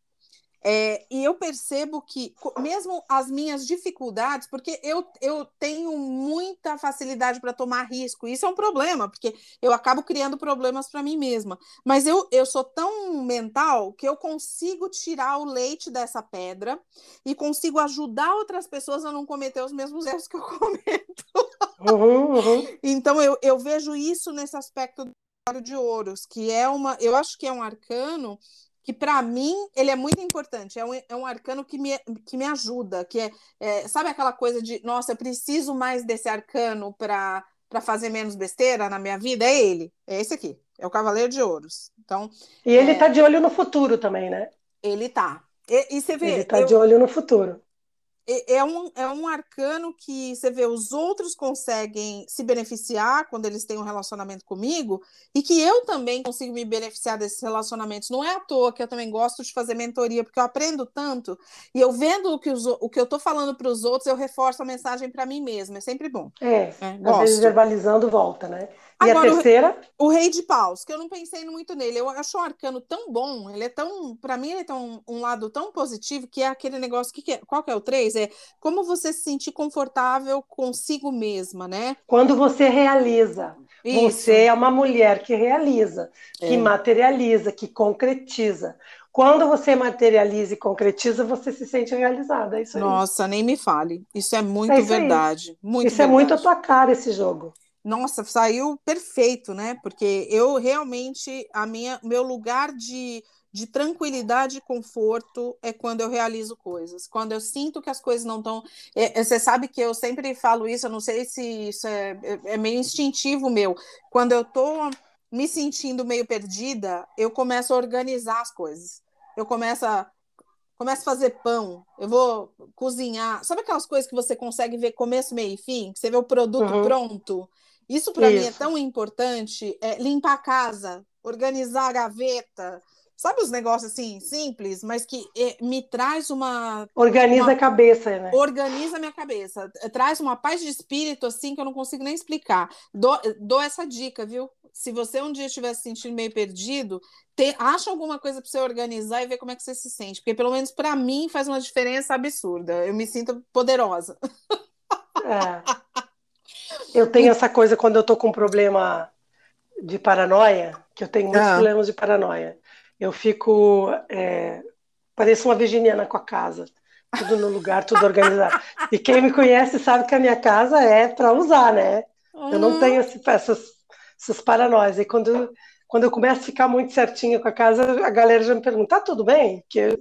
É, e eu percebo que, mesmo as minhas dificuldades, porque eu, eu tenho muita facilidade para tomar risco, isso é um problema, porque eu acabo criando problemas para mim mesma. Mas eu, eu sou tão mental que eu consigo tirar o leite dessa pedra e consigo ajudar outras pessoas a não cometer os mesmos erros que eu cometo. Uhum, uhum. Então eu, eu vejo isso nesse aspecto do de ouros, que é uma, eu acho que é um arcano que para mim ele é muito importante. É um, é um arcano que me, que me ajuda, que é, é sabe aquela coisa de nossa, eu preciso mais desse arcano para fazer menos besteira na minha vida? É ele, é esse aqui, é o Cavaleiro de Ouros. Então, e ele está é... de olho no futuro também, né? Ele tá. E, e você vê. Ele está eu... de olho no futuro é um, é um arcano que você vê os outros conseguem se beneficiar quando eles têm um relacionamento comigo e que eu também consigo me beneficiar desses relacionamentos. Não é à toa que eu também gosto de fazer mentoria, porque eu aprendo tanto e eu vendo o que, os, o que eu estou falando para os outros, eu reforço a mensagem para mim mesma. É sempre bom. É, é às vezes verbalizando volta, né? E Agora, a terceira? O, o, Rei de Paus, que eu não pensei muito nele. Eu acho um arcano tão bom, ele é tão. Para mim, ele tem um, um, lado tão positivo que é aquele negócio. Que, que é, qual que é o três? É como você se sentir confortável consigo mesma, né? Quando você realiza. Isso. Você é uma mulher que realiza, que é. materializa, que concretiza. Quando você materializa e concretiza, você se sente realizada. É isso aí. Nossa, nem me fale. Isso é muito é isso verdade. Muito isso verdade. é muito a tua cara, esse jogo. Nossa, saiu perfeito, né? Porque eu realmente, a minha, meu lugar de, de tranquilidade e conforto é quando eu realizo coisas. Quando eu sinto que as coisas não estão. É, é, você sabe que eu sempre falo isso, eu não sei se isso é, é, é meio instintivo meu. Quando eu tô me sentindo meio perdida, eu começo a organizar as coisas. Eu começo a começo a fazer pão, eu vou cozinhar. Sabe aquelas coisas que você consegue ver começo, meio e fim? Que você vê o produto uhum. pronto? Isso para mim é tão importante. É limpar a casa, organizar a gaveta. Sabe os negócios assim, simples, mas que é, me traz uma. Organiza uma, a cabeça, né? Organiza a minha cabeça. Traz uma paz de espírito assim que eu não consigo nem explicar. Dou, dou essa dica, viu? Se você um dia estiver se sentindo meio perdido, te, acha alguma coisa para você organizar e ver como é que você se sente. Porque, pelo menos para mim, faz uma diferença absurda. Eu me sinto poderosa. É. Eu tenho essa coisa quando eu tô com um problema de paranoia, que eu tenho muitos ah. problemas de paranoia. Eu fico. É, pareço uma virginiana com a casa. Tudo no lugar, tudo organizado. E quem me conhece sabe que a minha casa é para usar, né? Uhum. Eu não uhum. tenho essas, essas paranoias. E quando, quando eu começo a ficar muito certinha com a casa, a galera já me pergunta: tá tudo bem? Que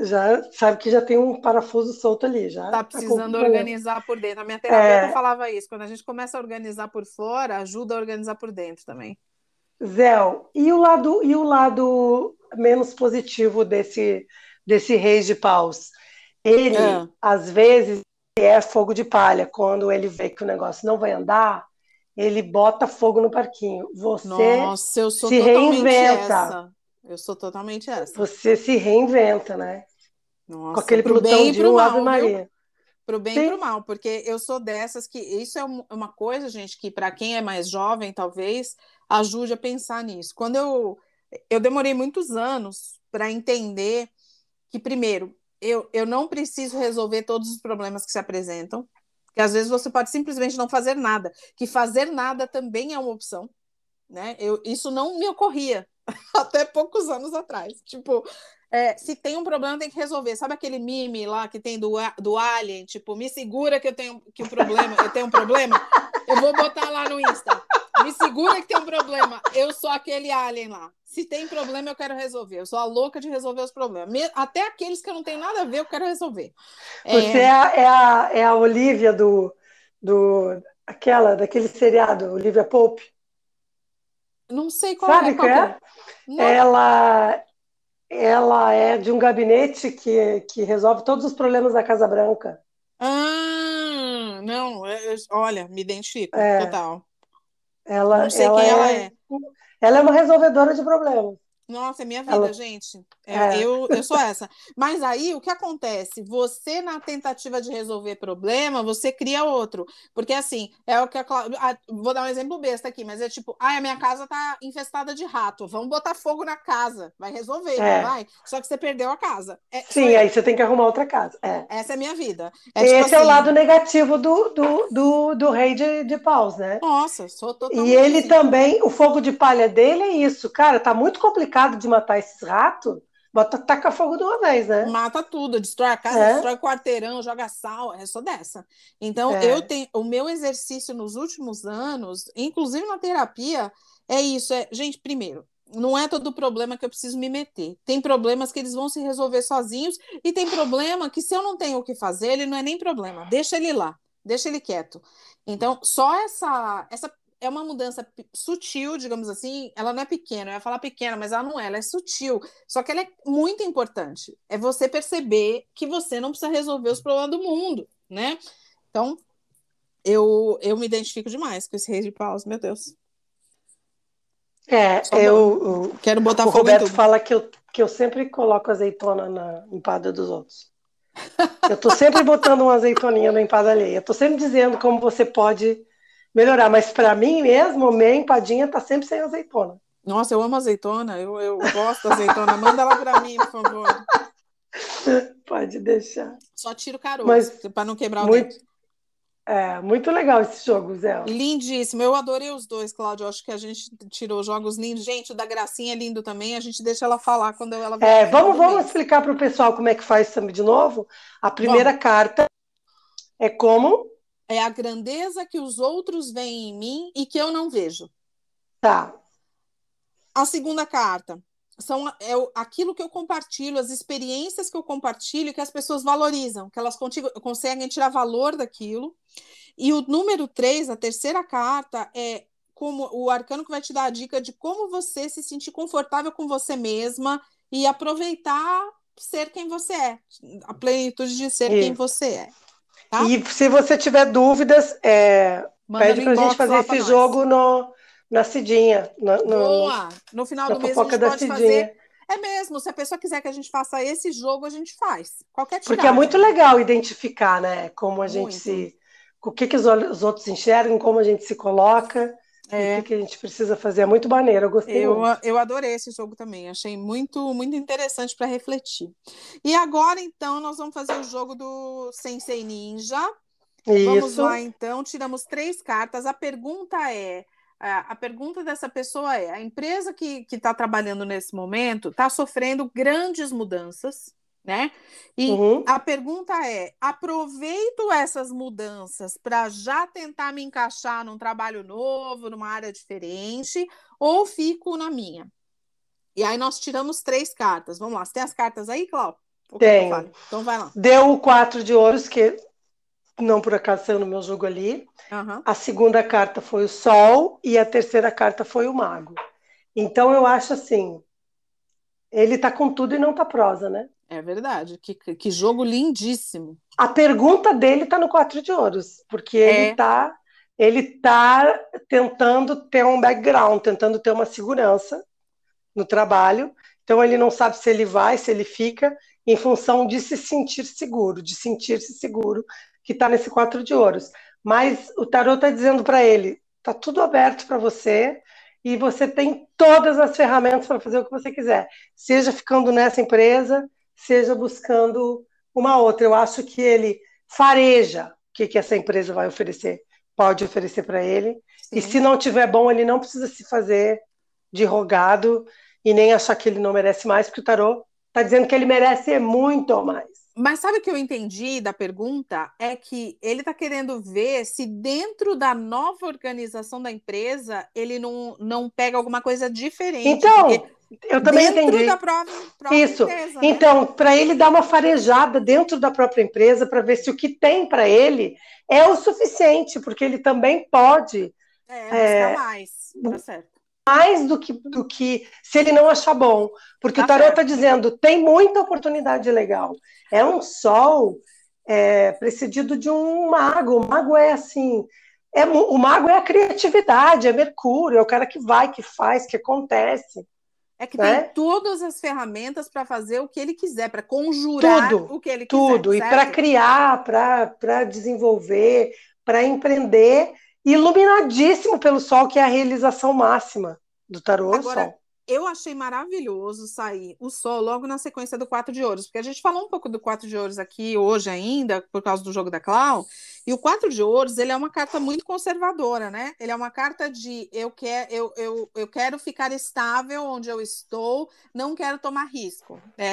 já sabe que já tem um parafuso solto ali, já. Tá precisando organizar por dentro. A minha terapeuta é... falava isso. Quando a gente começa a organizar por fora, ajuda a organizar por dentro também. Zé, e o lado e o lado menos positivo desse desse rei de paus? Ele, é. às vezes, é fogo de palha. Quando ele vê que o negócio não vai andar, ele bota fogo no parquinho. Você Nossa, eu sou se reinventa. Essa. Eu sou totalmente essa. Você se reinventa, né? Nossa, Com aquele pro bem e pro mal, Ave Maria. Pro bem Sim. e pro mal, porque eu sou dessas que isso é uma coisa, gente, que para quem é mais jovem, talvez ajude a pensar nisso. Quando eu eu demorei muitos anos para entender que primeiro, eu, eu não preciso resolver todos os problemas que se apresentam, que às vezes você pode simplesmente não fazer nada, que fazer nada também é uma opção, né? Eu, isso não me ocorria até poucos anos atrás. Tipo, é, se tem um problema, tem que resolver. Sabe aquele meme lá que tem do, do Alien? Tipo, me segura que eu tenho que o problema, eu tenho um problema. Eu vou botar lá no Insta. Me segura que tem um problema. Eu sou aquele alien lá. Se tem problema, eu quero resolver. Eu sou a louca de resolver os problemas. Até aqueles que não tenho nada a ver, eu quero resolver. É, Você é, a, é a, é a Olivia do, do. aquela, daquele seriado, Olivia Pope? Não sei qual Sabe é. Qual é? é? Ela, ela é de um gabinete que, que resolve todos os problemas da Casa Branca. Ah, não, eu, olha, me identifico, é, total. Ela, não sei ela quem é, ela é. Ela é uma resolvedora de problemas. Nossa, é minha vida, Ela... gente. É, é. Eu, eu sou essa. Mas aí, o que acontece? Você, na tentativa de resolver problema, você cria outro. Porque, assim, é o que a Vou dar um exemplo besta aqui, mas é tipo, ah, a minha casa tá infestada de rato. Vamos botar fogo na casa. Vai resolver, é. vai? Só que você perdeu a casa. É, Sim, aí você tem que arrumar outra casa. É. Essa é a minha vida. É, tipo Esse assim... é o assim lado negativo do, do, do, do rei de, de paus, né? Nossa, sou totalmente. E ele assim. também, o fogo de palha dele é isso. Cara, tá muito complicado de matar esses ratos, bota taca fogo de uma vez, né? Mata tudo, destrói a casa, é. destrói o quarteirão, joga sal, é só dessa. Então, é. eu tenho o meu exercício nos últimos anos, inclusive na terapia, é isso, é, gente, primeiro, não é todo problema que eu preciso me meter. Tem problemas que eles vão se resolver sozinhos e tem problema que se eu não tenho o que fazer, ele não é nem problema. Deixa ele lá, deixa ele quieto. Então, só essa essa é uma mudança sutil, digamos assim. Ela não é pequena, eu ia falar pequena, mas ela não é, ela é sutil. Só que ela é muito importante. É você perceber que você não precisa resolver os problemas do mundo, né? Então, eu, eu me identifico demais com esse rei de paus, meu Deus. É, eu, eu, quero botar o Roberto fala que eu, que eu sempre coloco azeitona na empada dos outros. Eu tô sempre botando uma azeitoninha na empada alheia. Eu tô sempre dizendo como você pode melhorar. Mas para mim mesmo, minha empadinha tá sempre sem azeitona. Nossa, eu amo azeitona, eu, eu gosto da azeitona. Manda ela para mim, por favor. Pode deixar. Só tiro caroço, para não quebrar o muito, dente. É, muito legal esse jogo, Zé. Lindíssimo. Eu adorei os dois, Cláudio. Acho que a gente tirou jogos lindos. Gente, o da Gracinha é lindo também. A gente deixa ela falar quando ela É, vamos, vamos explicar para o pessoal como é que faz também de novo. A primeira carta é como é a grandeza que os outros veem em mim e que eu não vejo. Tá. A segunda carta são é aquilo que eu compartilho, as experiências que eu compartilho, que as pessoas valorizam, que elas contigo, conseguem tirar valor daquilo. E o número três, a terceira carta, é como o arcano que vai te dar a dica de como você se sentir confortável com você mesma e aproveitar ser quem você é, a plenitude de ser quem você é. Tá? E se você tiver dúvidas, é, pede para a gente fazer esse jogo no, na Cidinha. No, no, Boa! No final do mês a gente pode Cidinha. fazer. É mesmo, se a pessoa quiser que a gente faça esse jogo, a gente faz. Qualquer tiragem. Porque é muito legal identificar, né? Como a gente muito. se. O que, que os, os outros enxergam, como a gente se coloca. É. O que, que, a gente precisa fazer? É muito maneiro, eu gostei eu, muito. Eu adorei esse jogo também, achei muito, muito interessante para refletir. E agora, então, nós vamos fazer o jogo do Sensei Ninja. Isso. Vamos lá, então, tiramos três cartas. A pergunta é: a pergunta dessa pessoa é: a empresa que está trabalhando nesse momento está sofrendo grandes mudanças né? E uhum. a pergunta é: aproveito essas mudanças para já tentar me encaixar num trabalho novo, numa área diferente, ou fico na minha? E aí nós tiramos três cartas. Vamos lá, você tem as cartas aí, Cláudio? Tem. Então vai lá. Deu o quatro de ouros, que não por acaso saiu no meu jogo ali. Uhum. A segunda carta foi o Sol e a terceira carta foi o Mago. Então eu acho assim, ele tá com tudo e não tá prosa, né? É verdade. Que, que jogo lindíssimo. A pergunta dele está no quatro de ouros, porque é. ele está ele tá tentando ter um background, tentando ter uma segurança no trabalho. Então ele não sabe se ele vai, se ele fica, em função de se sentir seguro, de sentir-se seguro, que está nesse quatro de ouros. Mas o tarot está dizendo para ele: está tudo aberto para você e você tem todas as ferramentas para fazer o que você quiser, seja ficando nessa empresa, seja buscando uma outra. Eu acho que ele fareja o que, que essa empresa vai oferecer, pode oferecer para ele. Sim. E se não tiver bom, ele não precisa se fazer de rogado e nem achar que ele não merece mais, porque o tarô está dizendo que ele merece muito mais. Mas sabe o que eu entendi da pergunta? É que ele está querendo ver se dentro da nova organização da empresa ele não, não pega alguma coisa diferente. Então, eu também entendi. Da própria, própria Isso. Empresa, né? então, para ele dar uma farejada dentro da própria empresa para ver se o que tem para ele é o suficiente, porque ele também pode. É, é mais. Tá certo. Mais do que, do que se ele não achar bom. Porque tá o tarot está dizendo: tem muita oportunidade legal. É um sol é, precedido de um mago. O mago é assim. É, o mago é a criatividade, é Mercúrio, é o cara que vai, que faz, que acontece. É que né? tem todas as ferramentas para fazer o que ele quiser, para conjurar tudo, o que ele quiser. Tudo, e para criar, para desenvolver, para empreender, iluminadíssimo pelo sol, que é a realização máxima do tarô Agora, sol eu achei maravilhoso sair o Sol logo na sequência do quatro de ouros, porque a gente falou um pouco do quatro de ouros aqui hoje ainda, por causa do jogo da Clau, e o quatro de ouros, ele é uma carta muito conservadora, né? Ele é uma carta de eu, quer, eu, eu, eu quero ficar estável onde eu estou, não quero tomar risco. É,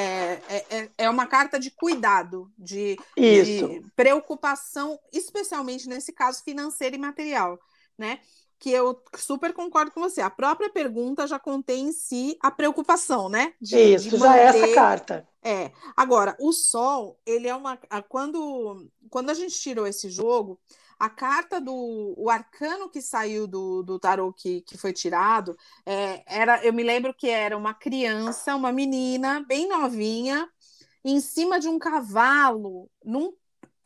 é, é, é uma carta de cuidado, de, de preocupação, especialmente nesse caso financeiro e material, né? Que eu super concordo com você. A própria pergunta já contém em si a preocupação, né? De, Isso, de manter... já é essa carta. É. Agora, o Sol, ele é uma. Quando, quando a gente tirou esse jogo, a carta do o arcano que saiu do, do tarô que, que foi tirado é, era eu me lembro que era uma criança uma menina bem novinha em cima de um cavalo num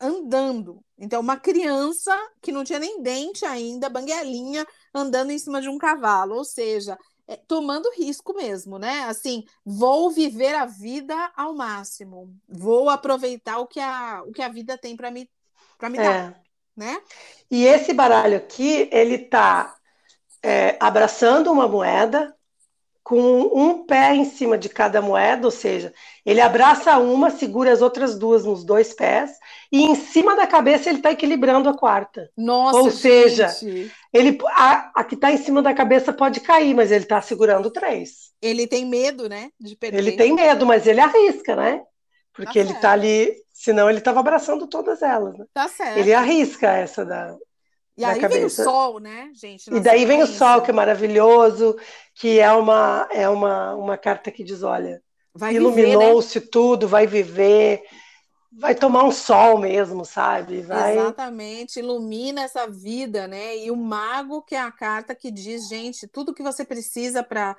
andando. Então, uma criança que não tinha nem dente ainda, banguelinha, andando em cima de um cavalo, ou seja, é, tomando risco mesmo, né? Assim, vou viver a vida ao máximo, vou aproveitar o que a, o que a vida tem para me, pra me é. dar, né? E esse baralho aqui, ele tá é, abraçando uma moeda, com um pé em cima de cada moeda, ou seja, ele abraça uma, segura as outras duas nos dois pés, e em cima da cabeça ele está equilibrando a quarta. Nossa, ou seja, gente. ele a, a que está em cima da cabeça pode cair, mas ele está segurando três. Ele tem medo, né, de perder. Ele tem medo, mas ele arrisca, né? Porque tá ele está ali Senão ele estava abraçando todas elas. Né? Tá certo. Ele arrisca essa da. E aí vem o sol, né, gente? E daí vem o sol, que é maravilhoso, que é uma, é uma, uma carta que diz: olha, iluminou-se né? tudo, vai viver, vai tomar um sol mesmo, sabe? Vai... Exatamente, ilumina essa vida, né? E o mago, que é a carta que diz: gente, tudo que você precisa para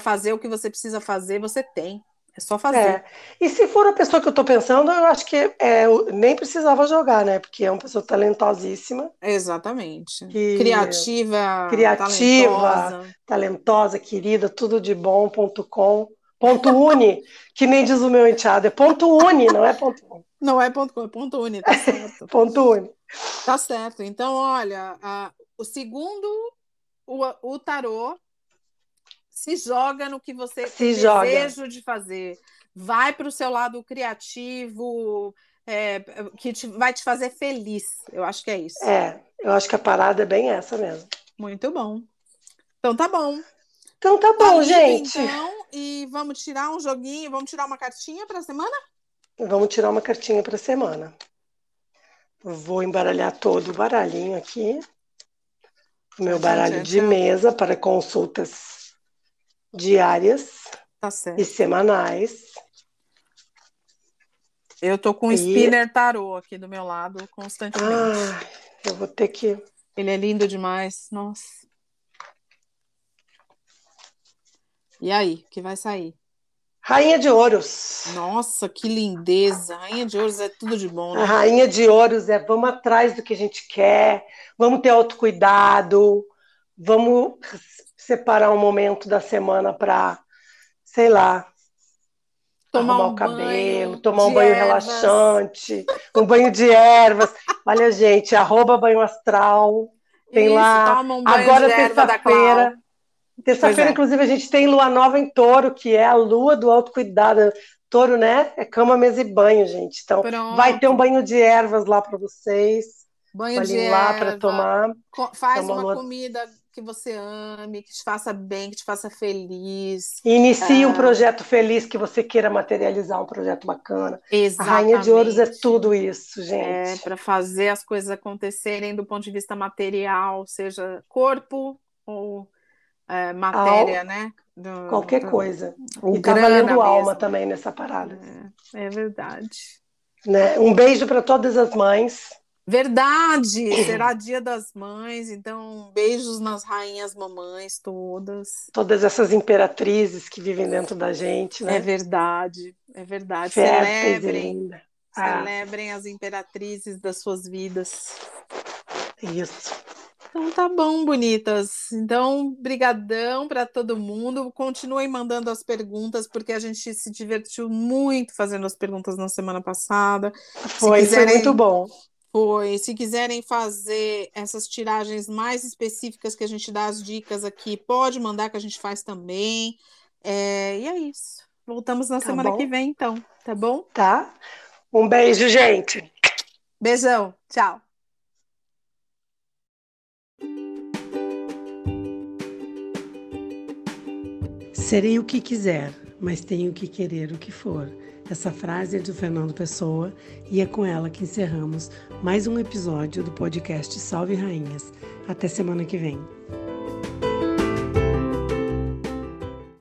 fazer o que você precisa fazer, você tem. É só fazer. É. E se for a pessoa que eu estou pensando, eu acho que é, nem precisava jogar, né? Porque é uma pessoa talentosíssima. Exatamente. Que... Criativa. Criativa, talentosa. talentosa. querida, tudo de bom, ponto com. Ponto uni, que nem diz o meu enteado, é ponto uni, não é ponto com. Não é ponto com, é ponto uni, tá certo. ponto uni. Tá certo. Então, olha, a, o segundo, o, o tarô se joga no que você se tem joga. desejo de fazer. Vai para o seu lado criativo, é, que te, vai te fazer feliz. Eu acho que é isso. É, eu acho que a parada é bem essa mesmo. Muito bom. Então tá bom. Então tá bom, tá gente. Então, e vamos tirar um joguinho, vamos tirar uma cartinha para a semana? Vamos tirar uma cartinha para a semana. Vou embaralhar todo o baralhinho aqui. O meu baralho de mesa para consultas diárias tá e semanais. Eu tô com o e... spinner tarô aqui do meu lado constantemente. Ah, eu vou ter que. Ele é lindo demais, nossa. E aí, o que vai sair? Rainha de Ouros. Nossa, que lindeza. Rainha de Ouros é tudo de bom, né? A Rainha de Ouros é vamos atrás do que a gente quer, vamos ter autocuidado, vamos separar um momento da semana para, sei lá, tomar arrumar um o cabelo, tomar um banho ervas. relaxante, um banho de ervas. Olha, gente, arroba banho astral. Tem Isso, lá. Um agora terça-feira. Terça-feira, é. inclusive, a gente tem lua nova em touro, que é a lua do autocuidado. Touro, né? É cama, mesa e banho, gente. Então, Pronto. vai ter um banho de ervas lá para vocês. Banho de lá para tomar. Faz uma, uma comida que você ame, que te faça bem, que te faça feliz. Inicie um ah. projeto feliz que você queira materializar, um projeto bacana. Exatamente. A Rainha de Ouros é tudo isso, gente. É, para fazer as coisas acontecerem do ponto de vista material, seja corpo ou é, matéria, Al... né? Do, Qualquer do... coisa. O e tá valendo alma também nessa parada. É, é verdade. Né? Um beijo para todas as mães. Verdade! Será Dia das Mães, então beijos nas rainhas mamães todas. Todas essas imperatrizes que vivem dentro da gente, né? É verdade, é verdade. celebrem, ah. celebrem as imperatrizes das suas vidas. Isso. Então tá bom, bonitas. Então, brigadão para todo mundo. Continuem mandando as perguntas, porque a gente se divertiu muito fazendo as perguntas na semana passada. Foi, quiserem... foi muito bom. Foi. Se quiserem fazer essas tiragens mais específicas que a gente dá as dicas aqui, pode mandar que a gente faz também. É, e é isso. Voltamos na tá semana bom. que vem, então. Tá bom? Tá. Um beijo, gente. Beijão. Tchau. Serei o que quiser, mas tenho que querer o que for. Essa frase é do Fernando Pessoa e é com ela que encerramos mais um episódio do podcast Salve Rainhas. Até semana que vem.